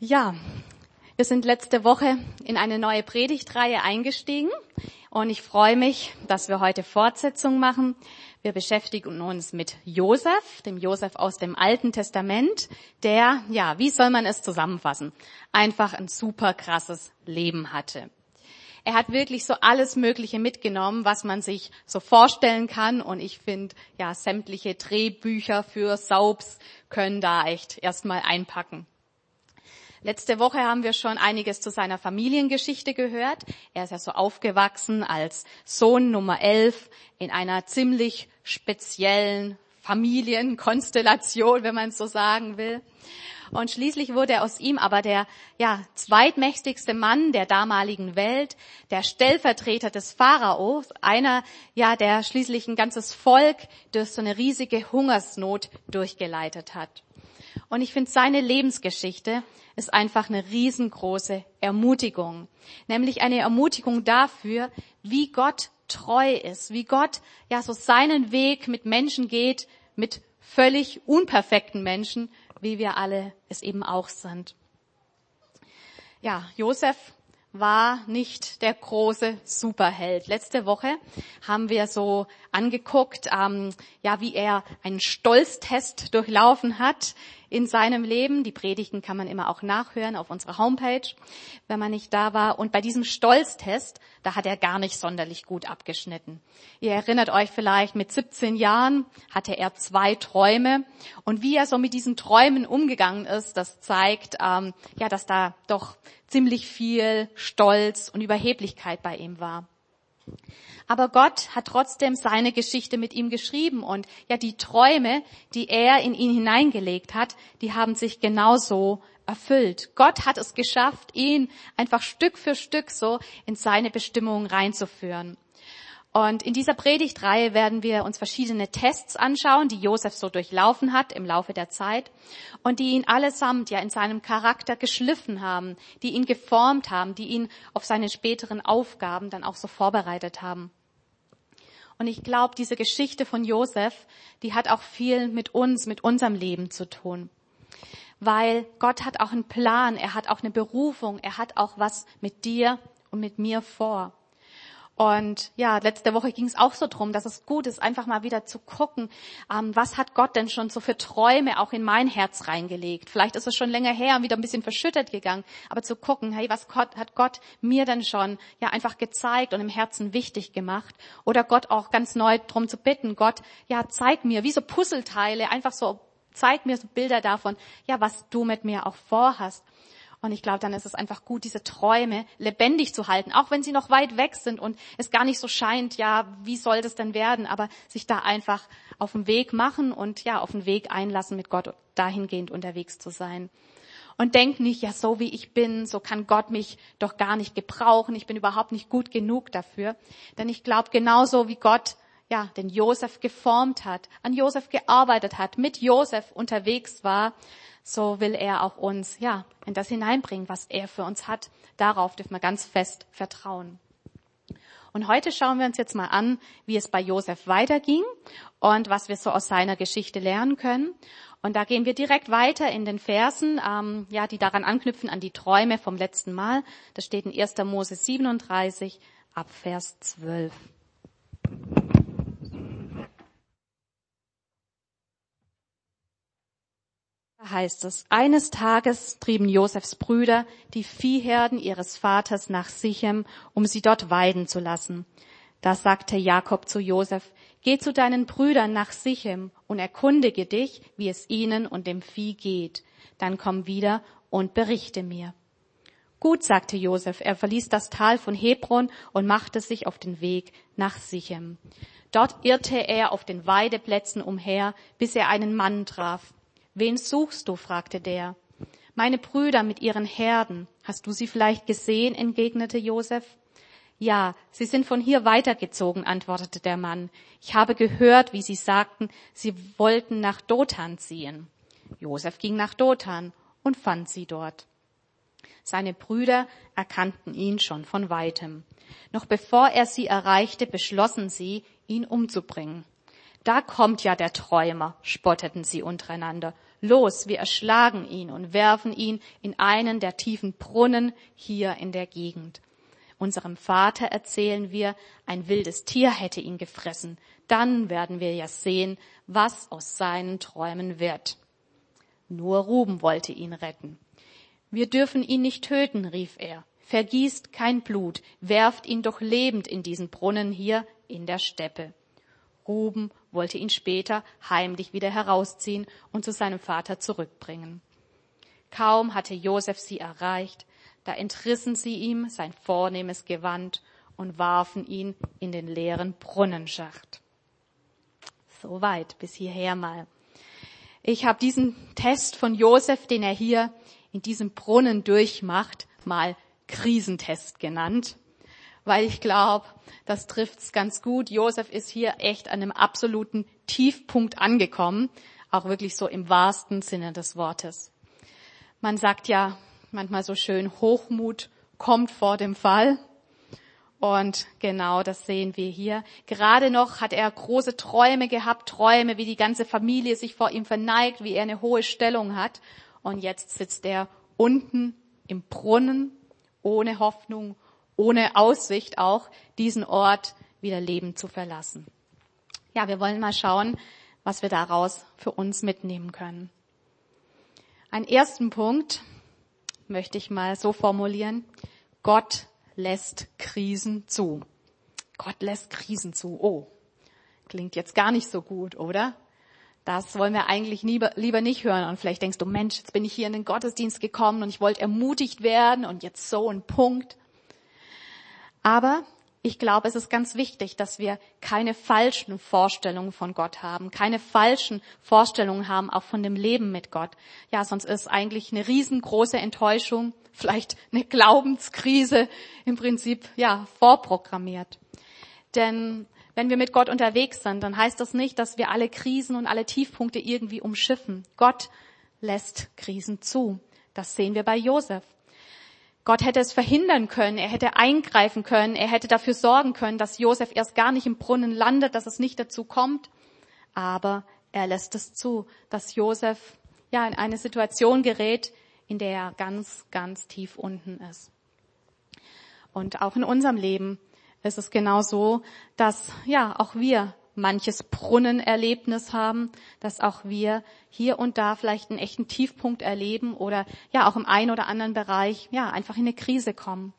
Ja, wir sind letzte Woche in eine neue Predigtreihe eingestiegen und ich freue mich, dass wir heute Fortsetzung machen. Wir beschäftigen uns mit Josef, dem Josef aus dem Alten Testament, der, ja, wie soll man es zusammenfassen, einfach ein super krasses Leben hatte. Er hat wirklich so alles Mögliche mitgenommen, was man sich so vorstellen kann. Und ich finde, ja, sämtliche Drehbücher für Saubs können da echt erstmal einpacken. Letzte Woche haben wir schon einiges zu seiner Familiengeschichte gehört. Er ist ja so aufgewachsen als Sohn Nummer elf in einer ziemlich speziellen Familienkonstellation, wenn man so sagen will. Und schließlich wurde aus ihm aber der ja, zweitmächtigste Mann der damaligen Welt, der Stellvertreter des Pharaos, einer, ja, der schließlich ein ganzes Volk durch so eine riesige Hungersnot durchgeleitet hat. Und ich finde, seine Lebensgeschichte ist einfach eine riesengroße Ermutigung. Nämlich eine Ermutigung dafür, wie Gott treu ist, wie Gott ja so seinen Weg mit Menschen geht, mit völlig unperfekten Menschen, wie wir alle es eben auch sind. Ja, Josef war nicht der große Superheld. Letzte Woche haben wir so angeguckt, ähm, ja, wie er einen Stolztest durchlaufen hat in seinem Leben. Die Predigten kann man immer auch nachhören auf unserer Homepage, wenn man nicht da war. Und bei diesem Stolztest, da hat er gar nicht sonderlich gut abgeschnitten. Ihr erinnert euch vielleicht, mit 17 Jahren hatte er zwei Träume. Und wie er so mit diesen Träumen umgegangen ist, das zeigt, ähm, ja, dass da doch ziemlich viel Stolz und Überheblichkeit bei ihm war. Aber Gott hat trotzdem seine Geschichte mit ihm geschrieben und ja, die Träume, die er in ihn hineingelegt hat, die haben sich genauso erfüllt. Gott hat es geschafft, ihn einfach Stück für Stück so in seine Bestimmung reinzuführen. Und in dieser Predigtreihe werden wir uns verschiedene Tests anschauen, die Josef so durchlaufen hat im Laufe der Zeit und die ihn allesamt ja in seinem Charakter geschliffen haben, die ihn geformt haben, die ihn auf seine späteren Aufgaben dann auch so vorbereitet haben. Und ich glaube, diese Geschichte von Josef, die hat auch viel mit uns, mit unserem Leben zu tun. Weil Gott hat auch einen Plan, er hat auch eine Berufung, er hat auch was mit dir und mit mir vor. Und ja, letzte Woche ging es auch so drum, dass es gut ist, einfach mal wieder zu gucken, ähm, was hat Gott denn schon so für Träume auch in mein Herz reingelegt. Vielleicht ist es schon länger her und wieder ein bisschen verschüttet gegangen, aber zu gucken, hey, was Gott, hat Gott mir denn schon ja einfach gezeigt und im Herzen wichtig gemacht? Oder Gott auch ganz neu drum zu bitten, Gott, ja, zeig mir, wie so Puzzleteile, einfach so, zeig mir so Bilder davon, ja, was du mit mir auch vorhast. Und ich glaube, dann ist es einfach gut, diese Träume lebendig zu halten, auch wenn sie noch weit weg sind und es gar nicht so scheint, ja, wie soll das denn werden, aber sich da einfach auf den Weg machen und ja, auf den Weg einlassen, mit Gott dahingehend unterwegs zu sein. Und denk nicht, ja, so wie ich bin, so kann Gott mich doch gar nicht gebrauchen, ich bin überhaupt nicht gut genug dafür. Denn ich glaube, genauso wie Gott ja, den Josef geformt hat, an Josef gearbeitet hat, mit Josef unterwegs war, so will er auch uns, ja, in das hineinbringen, was er für uns hat. Darauf dürfen wir ganz fest vertrauen. Und heute schauen wir uns jetzt mal an, wie es bei Josef weiterging und was wir so aus seiner Geschichte lernen können. Und da gehen wir direkt weiter in den Versen, ähm, ja, die daran anknüpfen an die Träume vom letzten Mal. Das steht in 1. Mose 37 ab Vers 12. heißt es, eines Tages trieben Josefs Brüder die Viehherden ihres Vaters nach Sichem, um sie dort weiden zu lassen. Da sagte Jakob zu Josef, geh zu deinen Brüdern nach Sichem und erkundige dich, wie es ihnen und dem Vieh geht. Dann komm wieder und berichte mir. Gut, sagte Josef, er verließ das Tal von Hebron und machte sich auf den Weg nach Sichem. Dort irrte er auf den Weideplätzen umher, bis er einen Mann traf. Wen suchst du? fragte der. Meine Brüder mit ihren Herden. Hast du sie vielleicht gesehen? entgegnete Josef. Ja, sie sind von hier weitergezogen, antwortete der Mann. Ich habe gehört, wie sie sagten, sie wollten nach Dothan ziehen. Josef ging nach Dothan und fand sie dort. Seine Brüder erkannten ihn schon von weitem. Noch bevor er sie erreichte, beschlossen sie, ihn umzubringen. Da kommt ja der Träumer, spotteten sie untereinander. Los, wir erschlagen ihn und werfen ihn in einen der tiefen Brunnen hier in der Gegend. Unserem Vater erzählen wir, ein wildes Tier hätte ihn gefressen. Dann werden wir ja sehen, was aus seinen Träumen wird. Nur Ruben wollte ihn retten. Wir dürfen ihn nicht töten, rief er. Vergießt kein Blut, werft ihn doch lebend in diesen Brunnen hier in der Steppe. Ruben wollte ihn später heimlich wieder herausziehen und zu seinem Vater zurückbringen. Kaum hatte Josef sie erreicht, da entrissen sie ihm sein vornehmes Gewand und warfen ihn in den leeren Brunnenschacht. Soweit bis hierher mal. Ich habe diesen Test von Josef, den er hier in diesem Brunnen durchmacht, mal Krisentest genannt, weil ich glaube, das trifft's ganz gut. Josef ist hier echt an einem absoluten Tiefpunkt angekommen, auch wirklich so im wahrsten Sinne des Wortes. Man sagt ja manchmal so schön, Hochmut kommt vor dem Fall. Und genau das sehen wir hier. Gerade noch hat er große Träume gehabt, Träume, wie die ganze Familie sich vor ihm verneigt, wie er eine hohe Stellung hat. Und jetzt sitzt er unten im Brunnen, ohne Hoffnung, ohne Aussicht auch, diesen Ort wieder lebend zu verlassen. Ja, wir wollen mal schauen, was wir daraus für uns mitnehmen können. Ein ersten Punkt möchte ich mal so formulieren. Gott lässt Krisen zu. Gott lässt Krisen zu. Oh, klingt jetzt gar nicht so gut, oder? Das wollen wir eigentlich lieber nicht hören. Und vielleicht denkst du, Mensch, jetzt bin ich hier in den Gottesdienst gekommen und ich wollte ermutigt werden und jetzt so ein Punkt. Aber ich glaube, es ist ganz wichtig, dass wir keine falschen Vorstellungen von Gott haben, keine falschen Vorstellungen haben, auch von dem Leben mit Gott. Ja, sonst ist eigentlich eine riesengroße Enttäuschung, vielleicht eine Glaubenskrise im Prinzip, ja, vorprogrammiert. Denn wenn wir mit Gott unterwegs sind, dann heißt das nicht, dass wir alle Krisen und alle Tiefpunkte irgendwie umschiffen. Gott lässt Krisen zu. Das sehen wir bei Josef. Gott hätte es verhindern können, er hätte eingreifen können, er hätte dafür sorgen können, dass Josef erst gar nicht im Brunnen landet, dass es nicht dazu kommt. Aber er lässt es zu, dass Josef ja in eine Situation gerät, in der er ganz, ganz tief unten ist. Und auch in unserem Leben ist es genau so, dass ja auch wir manches Brunnenerlebnis haben, dass auch wir hier und da vielleicht einen echten Tiefpunkt erleben oder ja auch im einen oder anderen Bereich ja einfach in eine Krise kommen.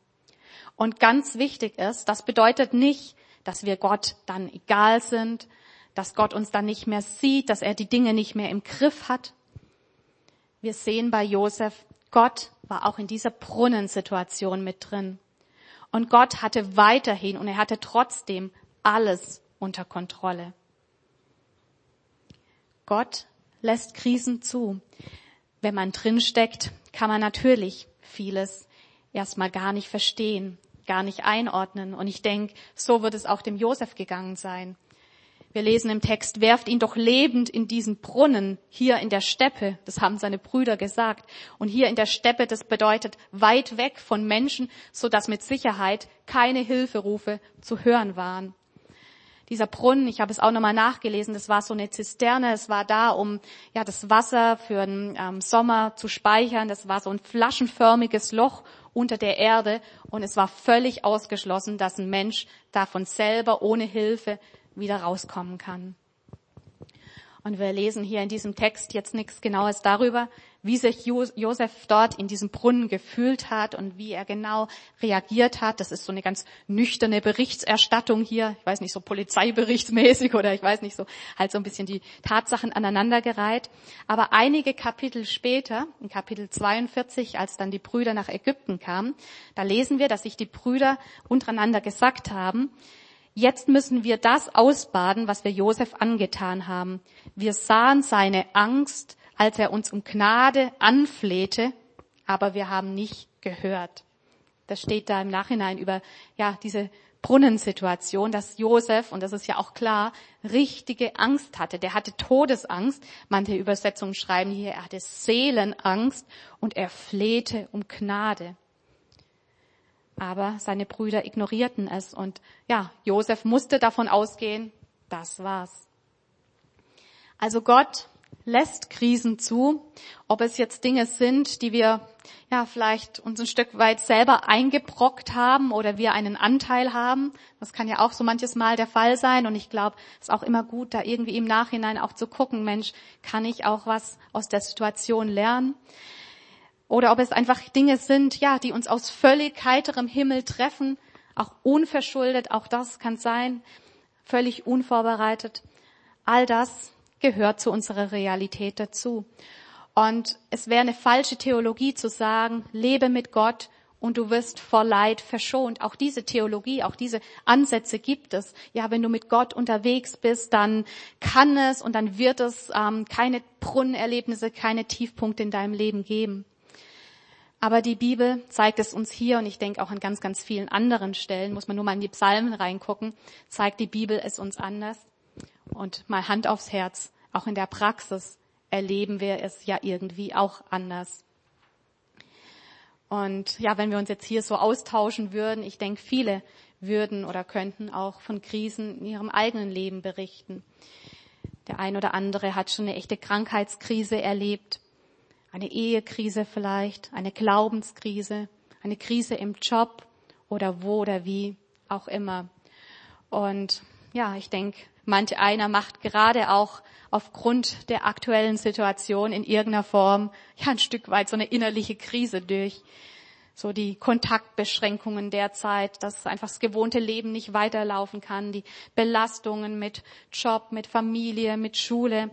Und ganz wichtig ist, das bedeutet nicht, dass wir Gott dann egal sind, dass Gott uns dann nicht mehr sieht, dass er die Dinge nicht mehr im Griff hat. Wir sehen bei Josef, Gott war auch in dieser Brunnensituation mit drin. Und Gott hatte weiterhin und er hatte trotzdem alles unter Kontrolle. Gott lässt Krisen zu. Wenn man drinsteckt, kann man natürlich vieles erstmal gar nicht verstehen, gar nicht einordnen. Und ich denke, so wird es auch dem Josef gegangen sein. Wir lesen im Text, werft ihn doch lebend in diesen Brunnen hier in der Steppe. Das haben seine Brüder gesagt. Und hier in der Steppe, das bedeutet weit weg von Menschen, so dass mit Sicherheit keine Hilferufe zu hören waren dieser Brunnen, ich habe es auch nochmal nachgelesen, das war so eine Zisterne, es war da, um ja das Wasser für den ähm, Sommer zu speichern. Das war so ein flaschenförmiges Loch unter der Erde und es war völlig ausgeschlossen, dass ein Mensch davon selber ohne Hilfe wieder rauskommen kann. Und wir lesen hier in diesem Text jetzt nichts Genaues darüber, wie sich Josef dort in diesem Brunnen gefühlt hat und wie er genau reagiert hat. Das ist so eine ganz nüchterne Berichterstattung hier. Ich weiß nicht, so polizeiberichtsmäßig oder ich weiß nicht, so halt so ein bisschen die Tatsachen aneinandergereiht. Aber einige Kapitel später, in Kapitel 42, als dann die Brüder nach Ägypten kamen, da lesen wir, dass sich die Brüder untereinander gesagt haben, Jetzt müssen wir das ausbaden, was wir Josef angetan haben. Wir sahen seine Angst, als er uns um Gnade anflehte, aber wir haben nicht gehört. Das steht da im Nachhinein über, ja, diese Brunnensituation, dass Josef, und das ist ja auch klar, richtige Angst hatte. Der hatte Todesangst. Manche Übersetzungen schreiben hier, er hatte Seelenangst und er flehte um Gnade aber seine Brüder ignorierten es und ja, Josef musste davon ausgehen, das war's. Also Gott lässt Krisen zu, ob es jetzt Dinge sind, die wir ja vielleicht uns ein Stück weit selber eingebrockt haben oder wir einen Anteil haben. Das kann ja auch so manches Mal der Fall sein und ich glaube, es ist auch immer gut, da irgendwie im Nachhinein auch zu gucken, Mensch, kann ich auch was aus der Situation lernen? Oder ob es einfach Dinge sind, ja, die uns aus völlig heiterem Himmel treffen, auch unverschuldet, auch das kann sein, völlig unvorbereitet. All das gehört zu unserer Realität dazu. Und es wäre eine falsche Theologie zu sagen, lebe mit Gott und du wirst vor Leid verschont. Auch diese Theologie, auch diese Ansätze gibt es. Ja, wenn du mit Gott unterwegs bist, dann kann es und dann wird es ähm, keine Brunnenerlebnisse, keine Tiefpunkte in deinem Leben geben. Aber die Bibel zeigt es uns hier und ich denke auch an ganz, ganz vielen anderen Stellen, muss man nur mal in die Psalmen reingucken, zeigt die Bibel es uns anders. Und mal Hand aufs Herz, auch in der Praxis erleben wir es ja irgendwie auch anders. Und ja, wenn wir uns jetzt hier so austauschen würden, ich denke, viele würden oder könnten auch von Krisen in ihrem eigenen Leben berichten. Der ein oder andere hat schon eine echte Krankheitskrise erlebt, eine Ehekrise vielleicht, eine Glaubenskrise, eine Krise im Job oder wo oder wie auch immer. Und ja, ich denke, manch einer macht gerade auch aufgrund der aktuellen Situation in irgendeiner Form ja ein Stück weit so eine innerliche Krise durch. So die Kontaktbeschränkungen derzeit, dass einfach das gewohnte Leben nicht weiterlaufen kann, die Belastungen mit Job, mit Familie, mit Schule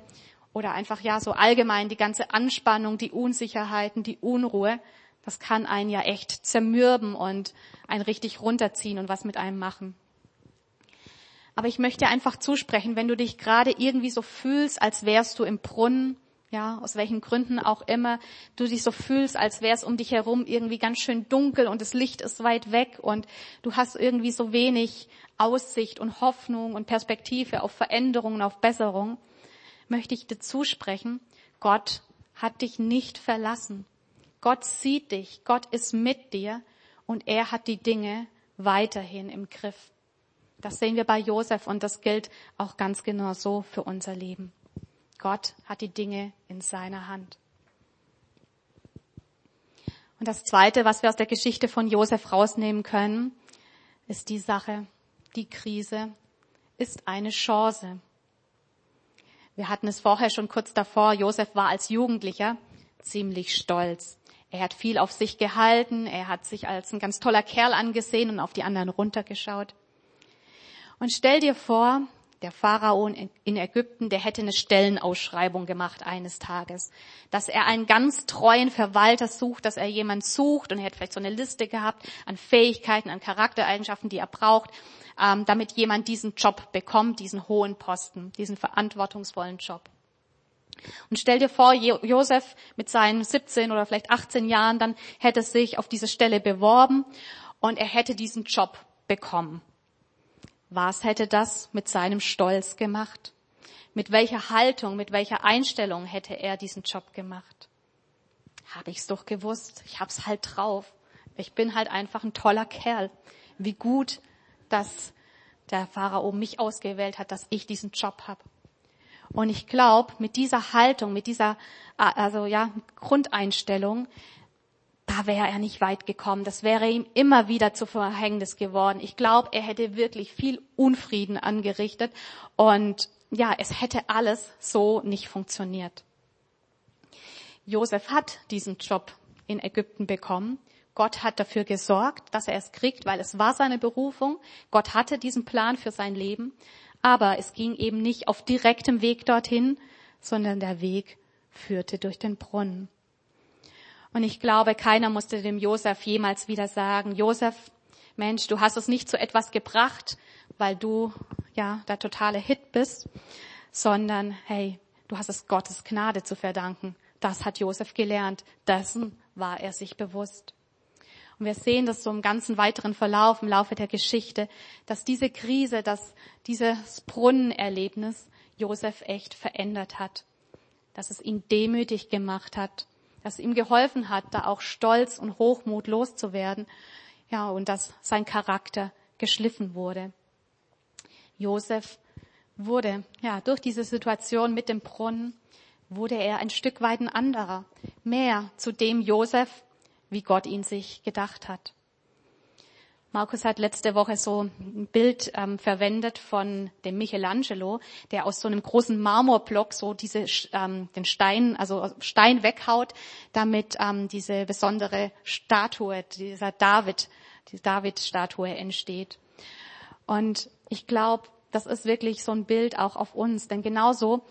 oder einfach ja so allgemein die ganze Anspannung, die Unsicherheiten, die Unruhe. Das kann einen ja echt zermürben und einen richtig runterziehen und was mit einem machen. Aber ich möchte einfach zusprechen, wenn du dich gerade irgendwie so fühlst, als wärst du im Brunnen, ja, aus welchen Gründen auch immer, du dich so fühlst, als wär's um dich herum irgendwie ganz schön dunkel und das Licht ist weit weg und du hast irgendwie so wenig Aussicht und Hoffnung und Perspektive auf Veränderungen, auf Besserung, möchte ich dir zusprechen, Gott hat dich nicht verlassen. Gott sieht dich, Gott ist mit dir und er hat die Dinge weiterhin im Griff. Das sehen wir bei Josef und das gilt auch ganz genau so für unser Leben. Gott hat die Dinge in seiner Hand. Und das Zweite, was wir aus der Geschichte von Josef rausnehmen können, ist die Sache, die Krise ist eine Chance. Wir hatten es vorher schon kurz davor. Josef war als Jugendlicher ziemlich stolz. Er hat viel auf sich gehalten. Er hat sich als ein ganz toller Kerl angesehen und auf die anderen runtergeschaut. Und stell dir vor, der Pharao in Ägypten, der hätte eine Stellenausschreibung gemacht eines Tages, dass er einen ganz treuen Verwalter sucht, dass er jemand sucht und er hätte vielleicht so eine Liste gehabt an Fähigkeiten, an Charaktereigenschaften, die er braucht, ähm, damit jemand diesen Job bekommt, diesen hohen Posten, diesen verantwortungsvollen Job. Und stell dir vor, Josef mit seinen 17 oder vielleicht 18 Jahren, dann hätte sich auf diese Stelle beworben und er hätte diesen Job bekommen. Was hätte das mit seinem Stolz gemacht? Mit welcher Haltung, mit welcher Einstellung hätte er diesen Job gemacht? Habe ich's doch gewusst. Ich hab's halt drauf. Ich bin halt einfach ein toller Kerl. Wie gut, dass der Pharao mich ausgewählt hat, dass ich diesen Job habe. Und ich glaube, mit dieser Haltung, mit dieser also ja Grundeinstellung da wäre er nicht weit gekommen. Das wäre ihm immer wieder zu Verhängnis geworden. Ich glaube, er hätte wirklich viel Unfrieden angerichtet und ja, es hätte alles so nicht funktioniert. Josef hat diesen Job in Ägypten bekommen. Gott hat dafür gesorgt, dass er es kriegt, weil es war seine Berufung. Gott hatte diesen Plan für sein Leben. Aber es ging eben nicht auf direktem Weg dorthin, sondern der Weg führte durch den Brunnen. Und ich glaube, keiner musste dem Josef jemals wieder sagen, Josef, Mensch, du hast es nicht zu etwas gebracht, weil du ja der totale Hit bist, sondern hey, du hast es Gottes Gnade zu verdanken. Das hat Josef gelernt. Dessen war er sich bewusst. Und wir sehen das so im ganzen weiteren Verlauf, im Laufe der Geschichte, dass diese Krise, dass dieses Brunnenerlebnis Josef echt verändert hat. Dass es ihn demütig gemacht hat das ihm geholfen hat, da auch Stolz und Hochmut loszuwerden. Ja, und dass sein Charakter geschliffen wurde. Josef wurde, ja, durch diese Situation mit dem Brunnen, wurde er ein Stück weit ein anderer, mehr zu dem Josef, wie Gott ihn sich gedacht hat. Markus hat letzte Woche so ein Bild ähm, verwendet von dem Michelangelo, der aus so einem großen Marmorblock so diese ähm, den Stein, also Stein weghaut, damit ähm, diese besondere Statue, dieser David, die David-Statue entsteht. Und ich glaube, das ist wirklich so ein Bild auch auf uns, denn genauso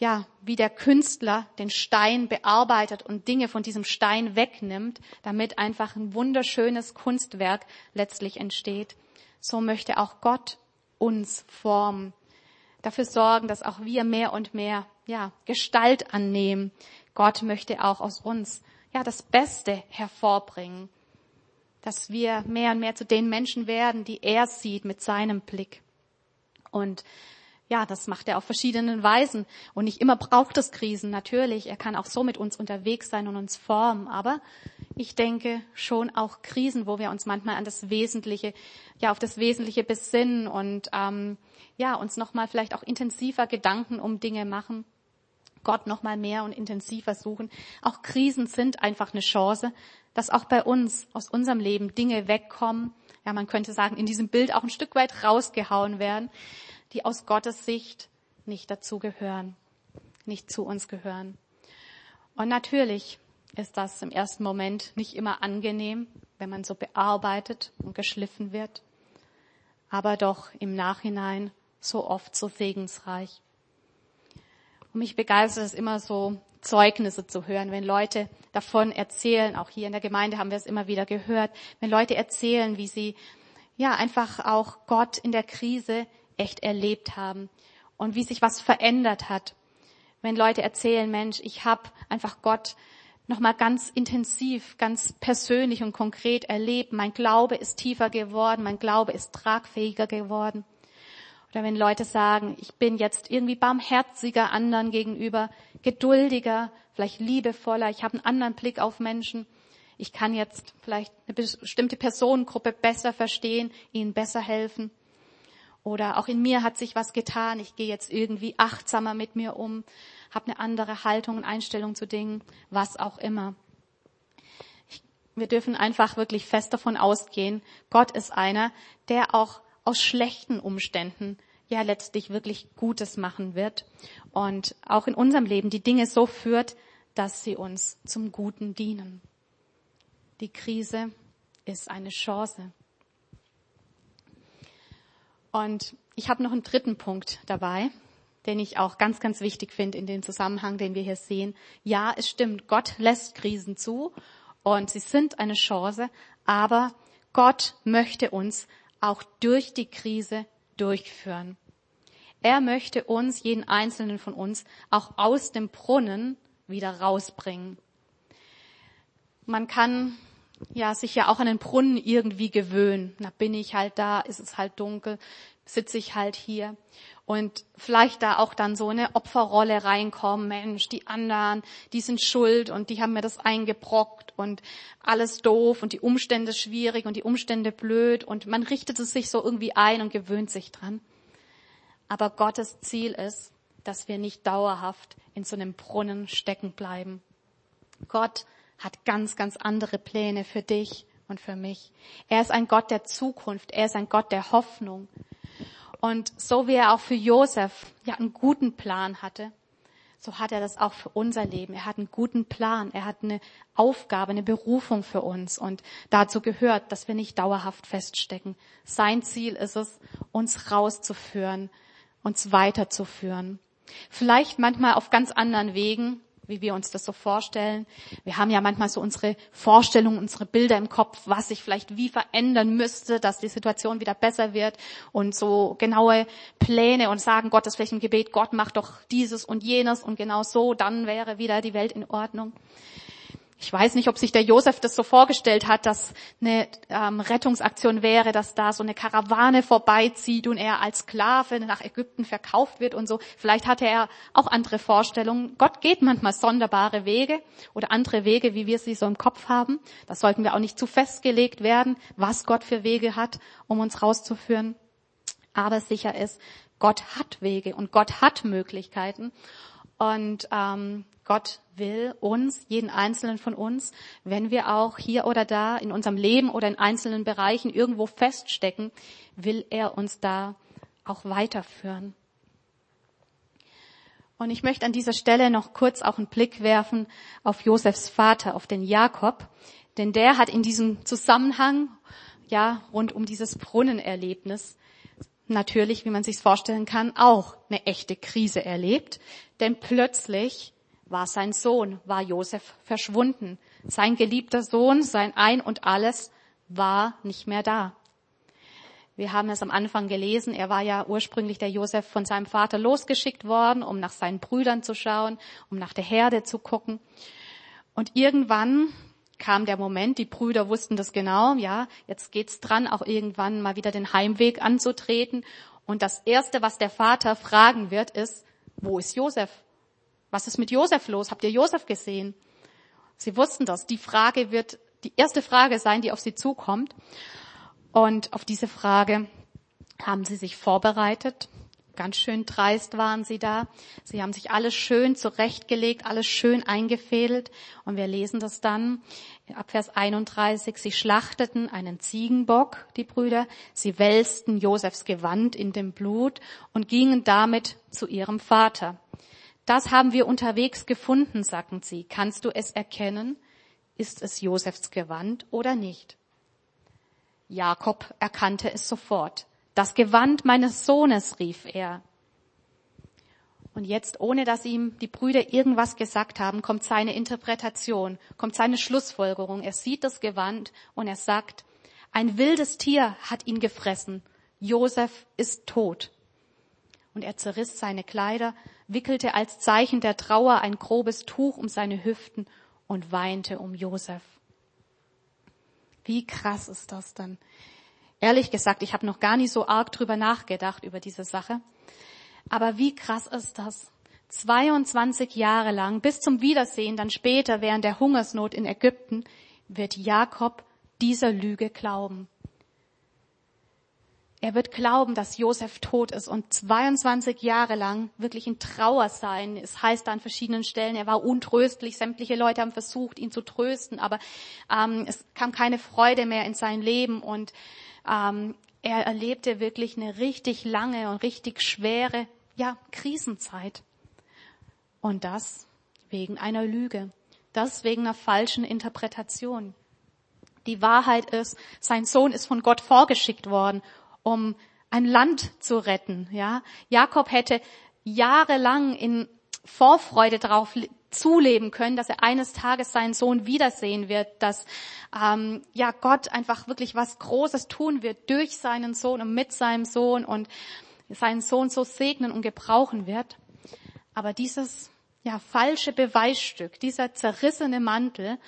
ja, wie der Künstler den Stein bearbeitet und Dinge von diesem Stein wegnimmt, damit einfach ein wunderschönes Kunstwerk letztlich entsteht. So möchte auch Gott uns formen, dafür sorgen, dass auch wir mehr und mehr, ja, Gestalt annehmen. Gott möchte auch aus uns, ja, das Beste hervorbringen, dass wir mehr und mehr zu den Menschen werden, die er sieht mit seinem Blick. Und ja, das macht er auf verschiedenen Weisen. Und nicht immer braucht es Krisen, natürlich. Er kann auch so mit uns unterwegs sein und uns formen. Aber ich denke schon auch Krisen, wo wir uns manchmal an das Wesentliche, ja, auf das Wesentliche besinnen und ähm, ja, uns nochmal vielleicht auch intensiver Gedanken um Dinge machen. Gott nochmal mehr und intensiver suchen. Auch Krisen sind einfach eine Chance, dass auch bei uns aus unserem Leben Dinge wegkommen. Ja, man könnte sagen, in diesem Bild auch ein Stück weit rausgehauen werden die aus Gottes Sicht nicht dazu gehören, nicht zu uns gehören. Und natürlich ist das im ersten Moment nicht immer angenehm, wenn man so bearbeitet und geschliffen wird, aber doch im Nachhinein so oft so segensreich. Und mich begeistert es immer so, Zeugnisse zu hören, wenn Leute davon erzählen, auch hier in der Gemeinde haben wir es immer wieder gehört, wenn Leute erzählen, wie sie ja einfach auch Gott in der Krise echt erlebt haben und wie sich was verändert hat. Wenn Leute erzählen, Mensch, ich habe einfach Gott nochmal ganz intensiv, ganz persönlich und konkret erlebt. Mein Glaube ist tiefer geworden, mein Glaube ist tragfähiger geworden. Oder wenn Leute sagen, ich bin jetzt irgendwie barmherziger anderen gegenüber, geduldiger, vielleicht liebevoller, ich habe einen anderen Blick auf Menschen. Ich kann jetzt vielleicht eine bestimmte Personengruppe besser verstehen, ihnen besser helfen. Oder auch in mir hat sich was getan. Ich gehe jetzt irgendwie achtsamer mit mir um, habe eine andere Haltung und Einstellung zu Dingen, was auch immer. Ich, wir dürfen einfach wirklich fest davon ausgehen, Gott ist einer, der auch aus schlechten Umständen ja letztlich wirklich Gutes machen wird und auch in unserem Leben die Dinge so führt, dass sie uns zum Guten dienen. Die Krise ist eine Chance. Und ich habe noch einen dritten Punkt dabei, den ich auch ganz, ganz wichtig finde in dem Zusammenhang, den wir hier sehen. Ja, es stimmt, Gott lässt Krisen zu und sie sind eine Chance, aber Gott möchte uns auch durch die Krise durchführen. Er möchte uns, jeden einzelnen von uns, auch aus dem Brunnen wieder rausbringen. Man kann ja, sich ja auch an den Brunnen irgendwie gewöhnen. Na, bin ich halt da, ist es halt dunkel, sitze ich halt hier. Und vielleicht da auch dann so eine Opferrolle reinkommen, Mensch, die anderen, die sind schuld und die haben mir das eingebrockt und alles doof und die Umstände schwierig und die Umstände blöd und man richtet es sich so irgendwie ein und gewöhnt sich dran. Aber Gottes Ziel ist, dass wir nicht dauerhaft in so einem Brunnen stecken bleiben. Gott hat ganz, ganz andere Pläne für dich und für mich. Er ist ein Gott der Zukunft. Er ist ein Gott der Hoffnung. Und so wie er auch für Josef ja einen guten Plan hatte, so hat er das auch für unser Leben. Er hat einen guten Plan. Er hat eine Aufgabe, eine Berufung für uns. Und dazu gehört, dass wir nicht dauerhaft feststecken. Sein Ziel ist es, uns rauszuführen, uns weiterzuführen. Vielleicht manchmal auf ganz anderen Wegen, wie wir uns das so vorstellen. Wir haben ja manchmal so unsere Vorstellungen, unsere Bilder im Kopf, was sich vielleicht wie verändern müsste, dass die Situation wieder besser wird und so genaue Pläne und sagen Gottes vielleicht im Gebet, Gott macht doch dieses und jenes und genau so, dann wäre wieder die Welt in Ordnung. Ich weiß nicht, ob sich der Josef das so vorgestellt hat, dass eine ähm, Rettungsaktion wäre, dass da so eine Karawane vorbeizieht und er als Sklave nach Ägypten verkauft wird und so. Vielleicht hatte er auch andere Vorstellungen. Gott geht manchmal sonderbare Wege oder andere Wege, wie wir sie so im Kopf haben. Das sollten wir auch nicht zu festgelegt werden, was Gott für Wege hat, um uns rauszuführen. Aber sicher ist, Gott hat Wege und Gott hat Möglichkeiten. Und ähm, Gott will uns, jeden einzelnen von uns, wenn wir auch hier oder da in unserem Leben oder in einzelnen Bereichen irgendwo feststecken, will er uns da auch weiterführen. Und ich möchte an dieser Stelle noch kurz auch einen Blick werfen auf Josefs Vater, auf den Jakob, denn der hat in diesem Zusammenhang, ja, rund um dieses Brunnenerlebnis natürlich, wie man sich vorstellen kann, auch eine echte Krise erlebt, denn plötzlich war sein Sohn, war Josef verschwunden. Sein geliebter Sohn, sein Ein und alles war nicht mehr da. Wir haben es am Anfang gelesen, er war ja ursprünglich der Josef von seinem Vater losgeschickt worden, um nach seinen Brüdern zu schauen, um nach der Herde zu gucken. Und irgendwann kam der Moment, die Brüder wussten das genau, ja, jetzt geht's dran, auch irgendwann mal wieder den Heimweg anzutreten. Und das erste, was der Vater fragen wird, ist, wo ist Josef? Was ist mit Josef los? Habt ihr Josef gesehen? Sie wussten das. Die Frage wird die erste Frage sein, die auf sie zukommt. Und auf diese Frage haben sie sich vorbereitet. Ganz schön dreist waren sie da. Sie haben sich alles schön zurechtgelegt, alles schön eingefädelt. Und wir lesen das dann ab Vers 31. Sie schlachteten einen Ziegenbock, die Brüder. Sie wälzten Josefs Gewand in dem Blut und gingen damit zu ihrem Vater. Das haben wir unterwegs gefunden, sagten sie. Kannst du es erkennen? Ist es Josefs Gewand oder nicht? Jakob erkannte es sofort. Das Gewand meines Sohnes, rief er. Und jetzt, ohne dass ihm die Brüder irgendwas gesagt haben, kommt seine Interpretation, kommt seine Schlussfolgerung. Er sieht das Gewand und er sagt, ein wildes Tier hat ihn gefressen. Josef ist tot. Und er zerriss seine Kleider, wickelte als Zeichen der Trauer ein grobes Tuch um seine Hüften und weinte um Josef. Wie krass ist das dann? Ehrlich gesagt, ich habe noch gar nicht so arg drüber nachgedacht über diese Sache. Aber wie krass ist das? 22 Jahre lang, bis zum Wiedersehen, dann später während der Hungersnot in Ägypten, wird Jakob dieser Lüge glauben. Er wird glauben, dass Josef tot ist und 22 Jahre lang wirklich in Trauer sein. Es heißt an verschiedenen Stellen, er war untröstlich. Sämtliche Leute haben versucht, ihn zu trösten, aber ähm, es kam keine Freude mehr in sein Leben und ähm, er erlebte wirklich eine richtig lange und richtig schwere, ja, Krisenzeit. Und das wegen einer Lüge. Das wegen einer falschen Interpretation. Die Wahrheit ist, sein Sohn ist von Gott vorgeschickt worden um ein Land zu retten. Ja, Jakob hätte jahrelang in Vorfreude darauf zuleben können, dass er eines Tages seinen Sohn wiedersehen wird, dass ähm, ja Gott einfach wirklich was Großes tun wird durch seinen Sohn und mit seinem Sohn und seinen Sohn so segnen und gebrauchen wird. Aber dieses ja falsche Beweisstück, dieser zerrissene Mantel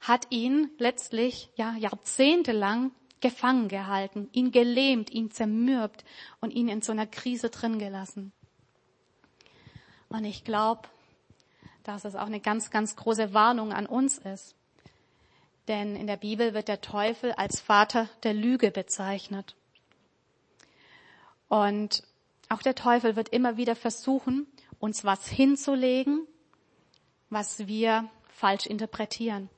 hat ihn letztlich ja jahrzehntelang gefangen gehalten, ihn gelähmt, ihn zermürbt und ihn in so einer Krise drin gelassen. Und ich glaube, dass es auch eine ganz, ganz große Warnung an uns ist. Denn in der Bibel wird der Teufel als Vater der Lüge bezeichnet. Und auch der Teufel wird immer wieder versuchen, uns was hinzulegen, was wir falsch interpretieren.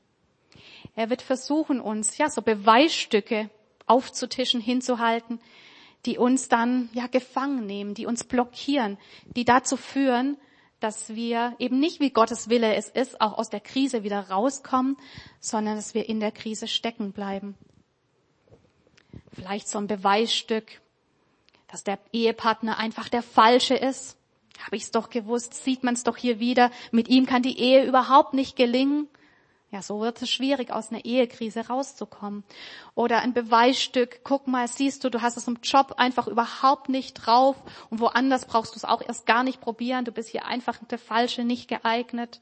Er wird versuchen, uns ja so Beweisstücke aufzutischen, hinzuhalten, die uns dann ja gefangen nehmen, die uns blockieren, die dazu führen, dass wir eben nicht wie Gottes Wille es ist, auch aus der Krise wieder rauskommen, sondern dass wir in der Krise stecken bleiben. Vielleicht so ein Beweisstück, dass der Ehepartner einfach der falsche ist. Habe ich es doch gewusst, sieht man es doch hier wieder. Mit ihm kann die Ehe überhaupt nicht gelingen. Ja, so wird es schwierig, aus einer Ehekrise rauszukommen. Oder ein Beweisstück, guck mal, siehst du, du hast es im Job einfach überhaupt nicht drauf. Und woanders brauchst du es auch erst gar nicht probieren, du bist hier einfach der Falsche, nicht geeignet.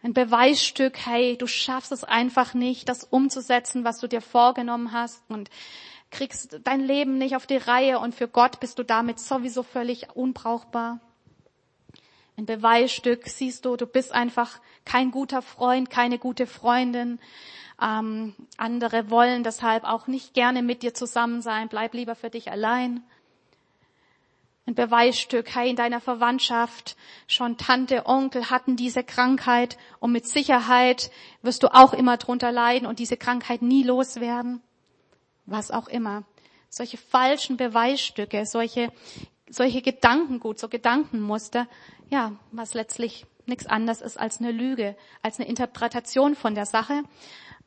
Ein Beweisstück, hey, du schaffst es einfach nicht, das umzusetzen, was du dir vorgenommen hast. Und kriegst dein Leben nicht auf die Reihe. Und für Gott bist du damit sowieso völlig unbrauchbar ein Beweisstück, siehst du, du bist einfach kein guter Freund, keine gute Freundin. Ähm, andere wollen deshalb auch nicht gerne mit dir zusammen sein. Bleib lieber für dich allein. ein Beweisstück, hey, in deiner Verwandtschaft schon Tante, Onkel hatten diese Krankheit und mit Sicherheit wirst du auch immer drunter leiden und diese Krankheit nie loswerden. Was auch immer. Solche falschen Beweisstücke, solche, solche Gedankengut, so Gedankenmuster, ja, was letztlich nichts anderes ist als eine Lüge, als eine Interpretation von der Sache,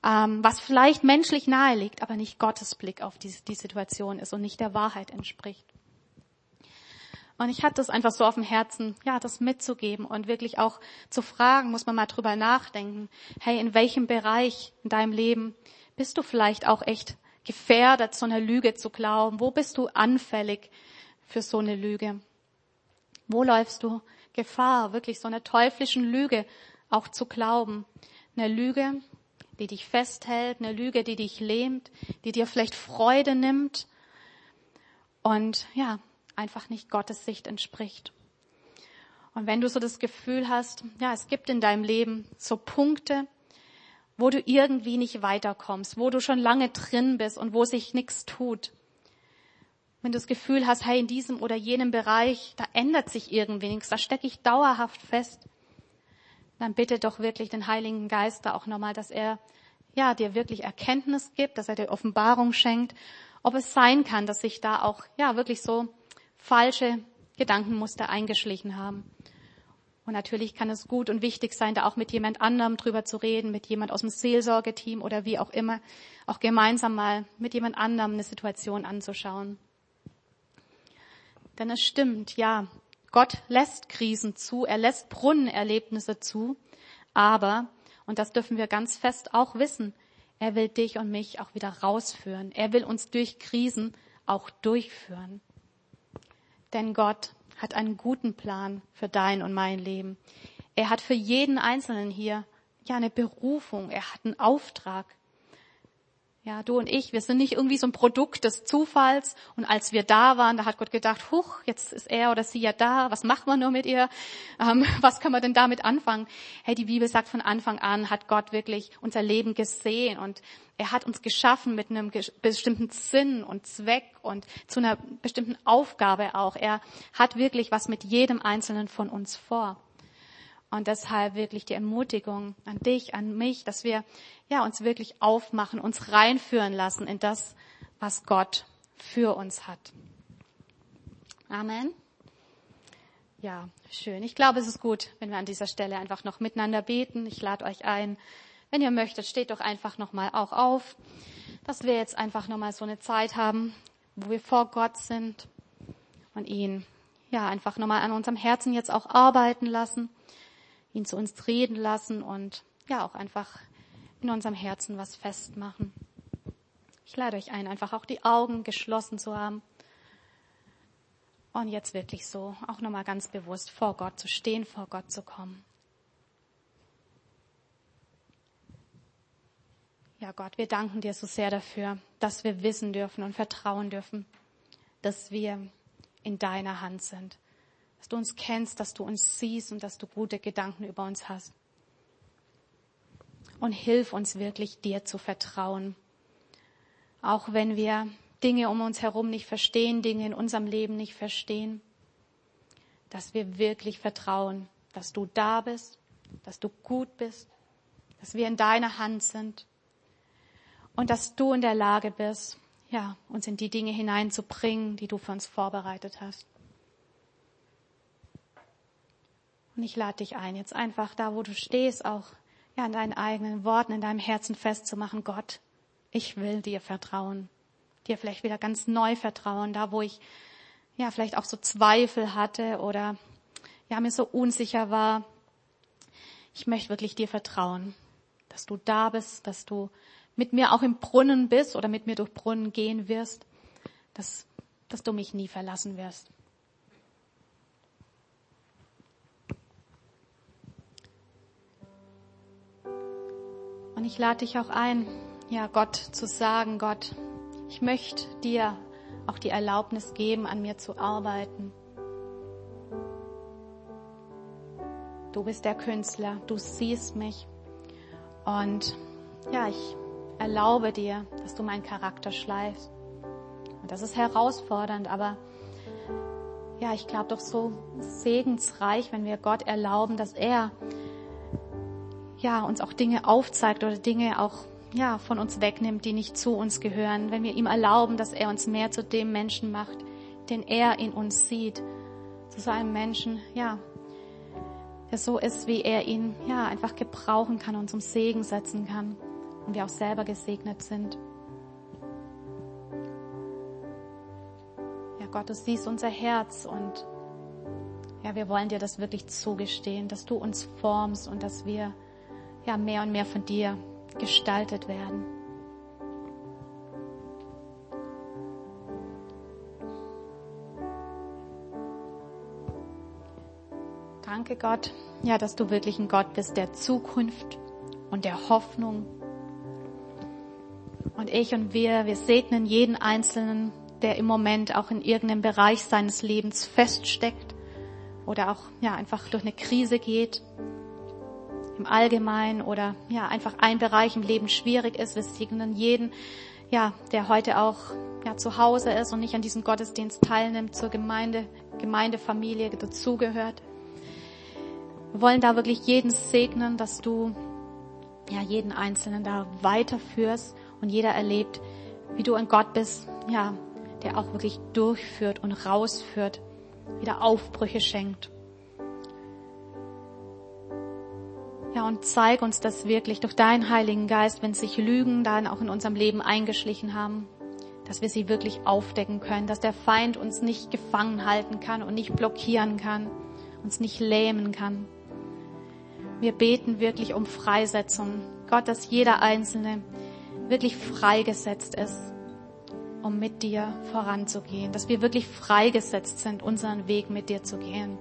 ähm, was vielleicht menschlich nahe liegt, aber nicht Gottes Blick auf die, die Situation ist und nicht der Wahrheit entspricht. Und ich hatte es einfach so auf dem Herzen, ja, das mitzugeben und wirklich auch zu fragen, muss man mal drüber nachdenken. Hey, in welchem Bereich in deinem Leben bist du vielleicht auch echt gefährdet, so eine Lüge zu glauben? Wo bist du anfällig für so eine Lüge? Wo läufst du Gefahr, wirklich so eine teuflischen Lüge auch zu glauben? Eine Lüge, die dich festhält, eine Lüge, die dich lähmt, die dir vielleicht Freude nimmt. Und ja, einfach nicht Gottes Sicht entspricht. Und wenn du so das Gefühl hast, ja, es gibt in deinem Leben so Punkte, wo du irgendwie nicht weiterkommst, wo du schon lange drin bist und wo sich nichts tut. Wenn du das Gefühl hast, hey, in diesem oder jenem Bereich, da ändert sich irgendwie nichts, da stecke ich dauerhaft fest, dann bitte doch wirklich den Heiligen Geist da auch nochmal, dass er ja dir wirklich Erkenntnis gibt, dass er dir Offenbarung schenkt, ob es sein kann, dass sich da auch ja wirklich so falsche Gedankenmuster eingeschlichen haben. Und natürlich kann es gut und wichtig sein, da auch mit jemand anderem drüber zu reden, mit jemand aus dem Seelsorgeteam oder wie auch immer, auch gemeinsam mal mit jemand anderem eine Situation anzuschauen. Denn es stimmt, ja, Gott lässt Krisen zu, er lässt Brunnenerlebnisse zu, aber, und das dürfen wir ganz fest auch wissen, er will dich und mich auch wieder rausführen. Er will uns durch Krisen auch durchführen. Denn Gott hat einen guten Plan für dein und mein Leben. Er hat für jeden Einzelnen hier ja eine Berufung. Er hat einen Auftrag. Ja, du und ich, wir sind nicht irgendwie so ein Produkt des Zufalls. Und als wir da waren, da hat Gott gedacht, huch, jetzt ist er oder sie ja da. Was macht man nur mit ihr? Ähm, was kann man denn damit anfangen? Hey, die Bibel sagt, von Anfang an hat Gott wirklich unser Leben gesehen und er hat uns geschaffen mit einem bestimmten Sinn und Zweck und zu einer bestimmten Aufgabe auch. Er hat wirklich was mit jedem Einzelnen von uns vor. Und deshalb wirklich die Ermutigung an dich, an mich, dass wir ja uns wirklich aufmachen, uns reinführen lassen in das, was Gott für uns hat. Amen. Ja, schön. Ich glaube, es ist gut, wenn wir an dieser Stelle einfach noch miteinander beten. Ich lade euch ein, wenn ihr möchtet, steht doch einfach nochmal auch auf, dass wir jetzt einfach nochmal so eine Zeit haben, wo wir vor Gott sind und ihn ja einfach nochmal an unserem Herzen jetzt auch arbeiten lassen ihn zu uns reden lassen und ja auch einfach in unserem Herzen was festmachen. Ich lade euch ein, einfach auch die Augen geschlossen zu haben und jetzt wirklich so auch nochmal ganz bewusst vor Gott zu stehen, vor Gott zu kommen. Ja, Gott, wir danken dir so sehr dafür, dass wir wissen dürfen und vertrauen dürfen, dass wir in deiner Hand sind dass du uns kennst, dass du uns siehst und dass du gute Gedanken über uns hast. Und hilf uns wirklich, dir zu vertrauen. Auch wenn wir Dinge um uns herum nicht verstehen, Dinge in unserem Leben nicht verstehen, dass wir wirklich vertrauen, dass du da bist, dass du gut bist, dass wir in deiner Hand sind und dass du in der Lage bist, ja, uns in die Dinge hineinzubringen, die du für uns vorbereitet hast. Und ich lade dich ein, jetzt einfach da, wo du stehst, auch ja, in deinen eigenen Worten, in deinem Herzen festzumachen, Gott, ich will dir vertrauen. Dir vielleicht wieder ganz neu vertrauen, da wo ich ja vielleicht auch so Zweifel hatte oder ja mir so unsicher war. Ich möchte wirklich dir vertrauen, dass du da bist, dass du mit mir auch im Brunnen bist oder mit mir durch Brunnen gehen wirst, dass, dass du mich nie verlassen wirst. Ich lade dich auch ein, ja, Gott zu sagen, Gott, ich möchte dir auch die Erlaubnis geben, an mir zu arbeiten. Du bist der Künstler, du siehst mich. Und ja, ich erlaube dir, dass du meinen Charakter schleifst. Und das ist herausfordernd, aber ja, ich glaube doch so segensreich, wenn wir Gott erlauben, dass er ja uns auch Dinge aufzeigt oder Dinge auch ja von uns wegnimmt, die nicht zu uns gehören. Wenn wir ihm erlauben, dass er uns mehr zu dem Menschen macht, den er in uns sieht, zu so einem Menschen, ja, der so ist, wie er ihn ja einfach gebrauchen kann und zum Segen setzen kann und wir auch selber gesegnet sind. Ja, Gott, du siehst unser Herz und ja, wir wollen dir das wirklich zugestehen, dass du uns formst und dass wir ja mehr und mehr von dir gestaltet werden. Danke Gott, ja, dass du wirklich ein Gott bist der Zukunft und der Hoffnung. Und ich und wir, wir segnen jeden Einzelnen, der im Moment auch in irgendeinem Bereich seines Lebens feststeckt oder auch, ja, einfach durch eine Krise geht. Im Allgemeinen oder, ja, einfach ein Bereich im Leben schwierig ist. Wir segnen jeden, ja, der heute auch, ja, zu Hause ist und nicht an diesem Gottesdienst teilnimmt, zur Gemeinde, Gemeindefamilie dazugehört. Wir wollen da wirklich jeden segnen, dass du ja jeden Einzelnen da weiterführst und jeder erlebt, wie du ein Gott bist, ja, der auch wirklich durchführt und rausführt, wieder Aufbrüche schenkt. Ja, und zeig uns das wirklich durch deinen Heiligen Geist, wenn sich Lügen dann auch in unserem Leben eingeschlichen haben, dass wir sie wirklich aufdecken können, dass der Feind uns nicht gefangen halten kann und nicht blockieren kann, uns nicht lähmen kann. Wir beten wirklich um Freisetzung. Gott, dass jeder Einzelne wirklich freigesetzt ist, um mit dir voranzugehen. Dass wir wirklich freigesetzt sind, unseren Weg mit dir zu gehen.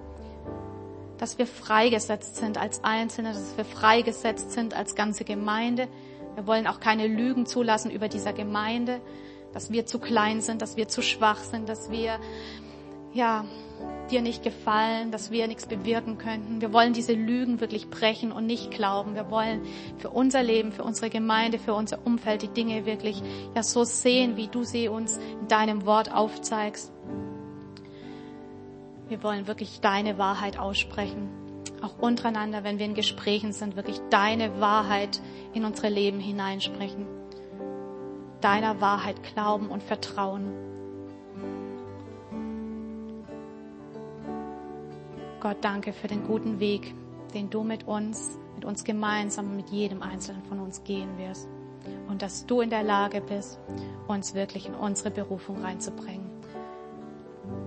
Dass wir freigesetzt sind als Einzelne, dass wir freigesetzt sind als ganze Gemeinde. Wir wollen auch keine Lügen zulassen über dieser Gemeinde, dass wir zu klein sind, dass wir zu schwach sind, dass wir, ja, dir nicht gefallen, dass wir nichts bewirken könnten. Wir wollen diese Lügen wirklich brechen und nicht glauben. Wir wollen für unser Leben, für unsere Gemeinde, für unser Umfeld die Dinge wirklich ja so sehen, wie du sie uns in deinem Wort aufzeigst. Wir wollen wirklich deine Wahrheit aussprechen. Auch untereinander, wenn wir in Gesprächen sind, wirklich deine Wahrheit in unsere Leben hineinsprechen. Deiner Wahrheit glauben und vertrauen. Gott, danke für den guten Weg, den du mit uns, mit uns gemeinsam, mit jedem Einzelnen von uns gehen wirst. Und dass du in der Lage bist, uns wirklich in unsere Berufung reinzubringen.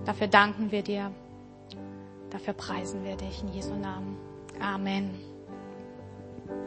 Dafür danken wir dir. Dafür preisen wir dich in Jesu Namen. Amen.